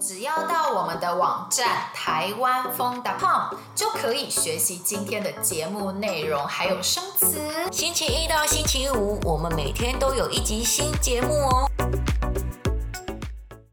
只要到我们的网站台湾疯 .com 就可以学习今天的节目内容，还有生词。星期一到星期五，我们每天都有一集新节目哦。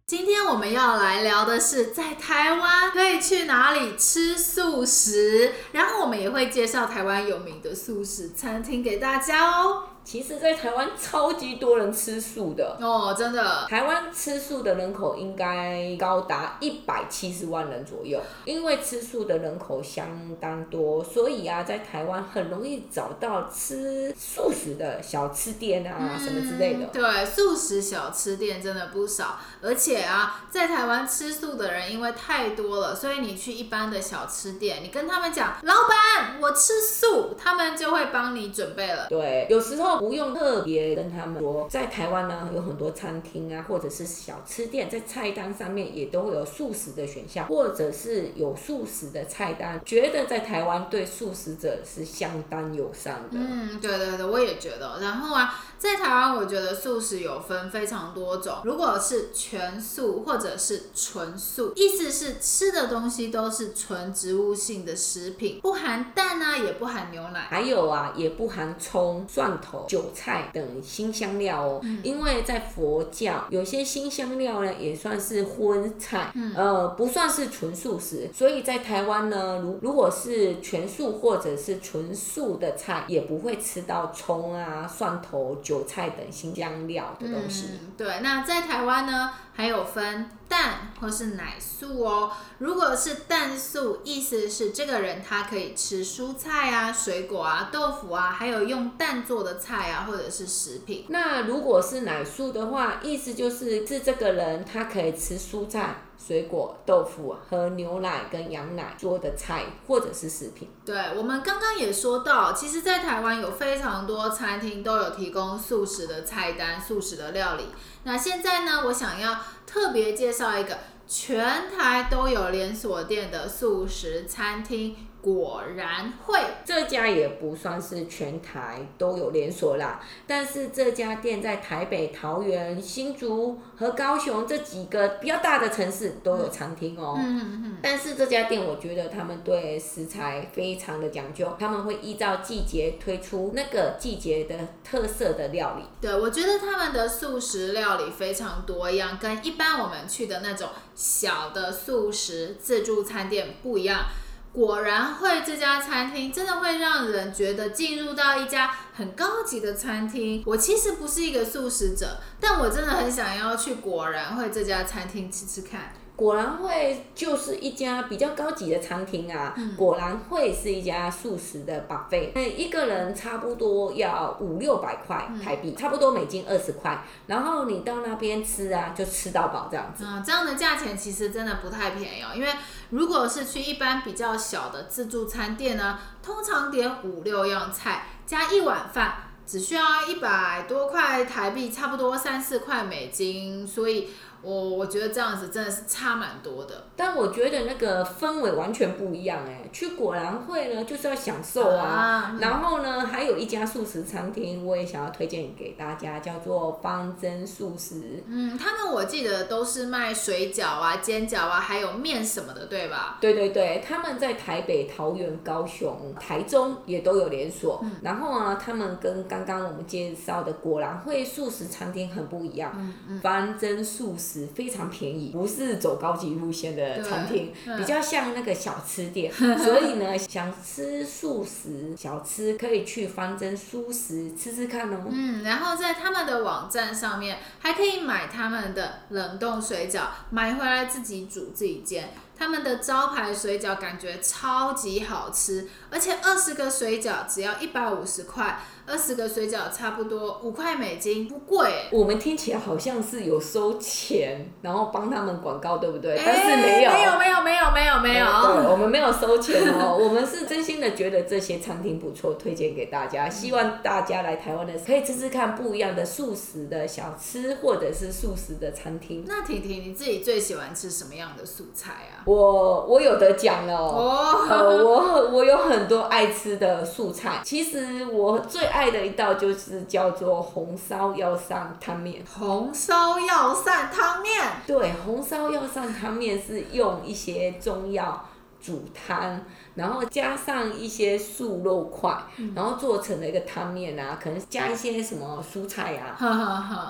今天我们要来聊的是在台湾可以去哪里吃素食，然后我们也会介绍台湾有名的素食餐厅给大家哦。其实，在台湾超级多人吃素的哦，真的。台湾吃素的人口应该高达一百七十万人左右，因为吃素的人口相当多，所以啊，在台湾很容易找到吃素食的小吃店啊，嗯、什么之类的。对，素食小吃店真的不少，而且啊，在台湾吃素的人因为太多了，所以你去一般的小吃店，你跟他们讲，老板，我吃素，他们就会帮你准备了。对，有时候。不用特别跟他们说，在台湾呢，有很多餐厅啊，或者是小吃店，在菜单上面也都会有素食的选项，或者是有素食的菜单。觉得在台湾对素食者是相当友善的。嗯，对对对，我也觉得。然后啊，在台湾，我觉得素食有分非常多种。如果是全素或者是纯素，意思是吃的东西都是纯植物性的食品，不含蛋啊，也不含牛奶，还有啊，也不含葱、蒜头。韭菜等新香料哦，嗯、因为在佛教有些新香料呢也算是荤菜，嗯、呃，不算是纯素食，所以在台湾呢，如如果是全素或者是纯素的菜，也不会吃到葱啊、蒜头、韭菜等新香料的东西。嗯、对，那在台湾呢，还有分蛋或是奶素哦。如果是蛋素，意思是这个人他可以吃蔬菜啊、水果啊、豆腐啊，还有用蛋做的菜啊，或者是食品。那如果是奶素的话，意思就是是这个人他可以吃蔬菜。水果、豆腐和牛奶跟羊奶做的菜，或者是食品。对，我们刚刚也说到，其实，在台湾有非常多餐厅都有提供素食的菜单、素食的料理。那现在呢，我想要特别介绍一个全台都有连锁店的素食餐厅。果然会，这家也不算是全台都有连锁啦，但是这家店在台北、桃园、新竹和高雄这几个比较大的城市都有餐厅哦。嗯嗯嗯。但是这家店，我觉得他们对食材非常的讲究，他们会依照季节推出那个季节的特色的料理。对，我觉得他们的素食料理非常多样，跟一般我们去的那种小的素食自助餐店不一样。果然会这家餐厅真的会让人觉得进入到一家很高级的餐厅。我其实不是一个素食者，但我真的很想要去果然会这家餐厅吃吃看。果然会就是一家比较高级的餐厅啊，嗯、果然会是一家素食的 buffet，那一个人差不多要五六百块台币，嗯、差不多美金二十块，然后你到那边吃啊，就吃到饱这样子。嗯，这样的价钱其实真的不太便宜哦，因为如果是去一般比较小的自助餐店呢，通常点五六样菜加一碗饭，只需要一百多块台币，差不多三四块美金，所以。我我觉得这样子真的是差蛮多的，但我觉得那个氛围完全不一样哎。去果然会呢，就是要享受啊。然后呢，还有一家素食餐厅，我也想要推荐给大家，叫做方珍素食。嗯，他们我记得都是卖水饺啊、煎饺啊，还有面什么的，对吧？对对对，他们在台北、桃园、高雄、台中也都有连锁。嗯、然后啊，他们跟刚刚我们介绍的果然会素食餐厅很不一样。嗯嗯、方珍素食。非常便宜，不是走高级路线的餐厅，比较像那个小吃店。所以呢，想吃素食小吃，可以去方珍素食吃吃看哦。嗯，然后在他们的网站上面还可以买他们的冷冻水饺，买回来自己煮自己煎。他们的招牌水饺感觉超级好吃，而且二十个水饺只要一百五十块。二十个水饺差不多五块美金，不贵。我们听起来好像是有收钱，然后帮他们广告，对不对？但是没有，没有，没有，没有，没有，没有。对，我们没有收钱哦。我们是真心的觉得这些餐厅不错，推荐给大家。希望大家来台湾的时候可以吃吃看不一样的素食的小吃，或者是素食的餐厅。那婷婷，你自己最喜欢吃什么样的素菜啊？我我有得奖了哦，哦呃，我我有很多爱吃的素菜。其实我最爱的一道就是叫做红烧药膳汤面。红烧药膳汤面，对，红烧药膳汤面是用一些中药煮汤。然后加上一些素肉块，嗯、然后做成了一个汤面啊，可能加一些什么蔬菜啊，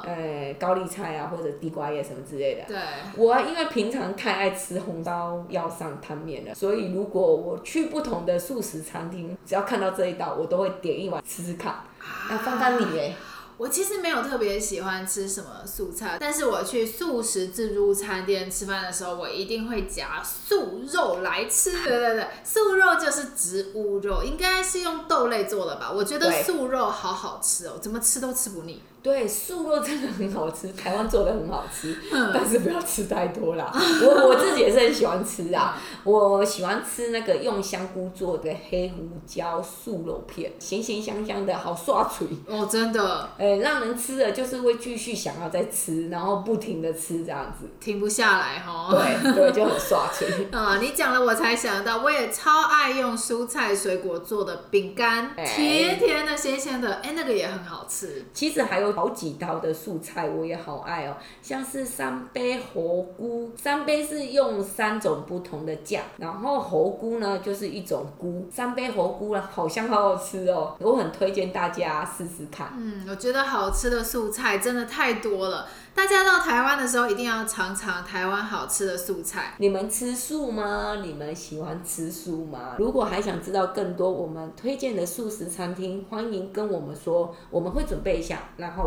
呃，高丽菜啊，或者地瓜叶什么之类的。对。我因为平常太爱吃红烧要上汤面了，所以如果我去不同的素食餐厅，只要看到这一道，我都会点一碗吃吃看。那芳芳你耶？我其实没有特别喜欢吃什么素菜，但是我去素食自助餐店吃饭的时候，我一定会夹素肉来吃。对对对，素肉就是植物肉，应该是用豆类做的吧？我觉得素肉好好吃哦，怎么吃都吃不腻。对，素肉真的很好吃，台湾做的很好吃，嗯、但是不要吃太多啦。我我自己也是很喜欢吃啊，嗯、我喜欢吃那个用香菇做的黑胡椒素肉片，咸咸香香的，好刷嘴哦，真的，哎、欸，让人吃了就是会继续想要再吃，然后不停的吃这样子，停不下来哈。对对，就很刷嘴。啊、嗯，你讲了我才想到，我也超爱用蔬菜水果做的饼干，欸、甜甜的、咸咸的，哎、欸，那个也很好吃。其实还有。好几道的素菜我也好爱哦，像是三杯猴菇，三杯是用三种不同的酱，然后猴菇呢就是一种菇，三杯猴菇啊，好香好好吃哦，我很推荐大家试试看。嗯，我觉得好吃的素菜真的太多了，大家到台湾的时候一定要尝尝台湾好吃的素菜。你们吃素吗？你们喜欢吃素吗？如果还想知道更多我们推荐的素食餐厅，欢迎跟我们说，我们会准备一下，然后。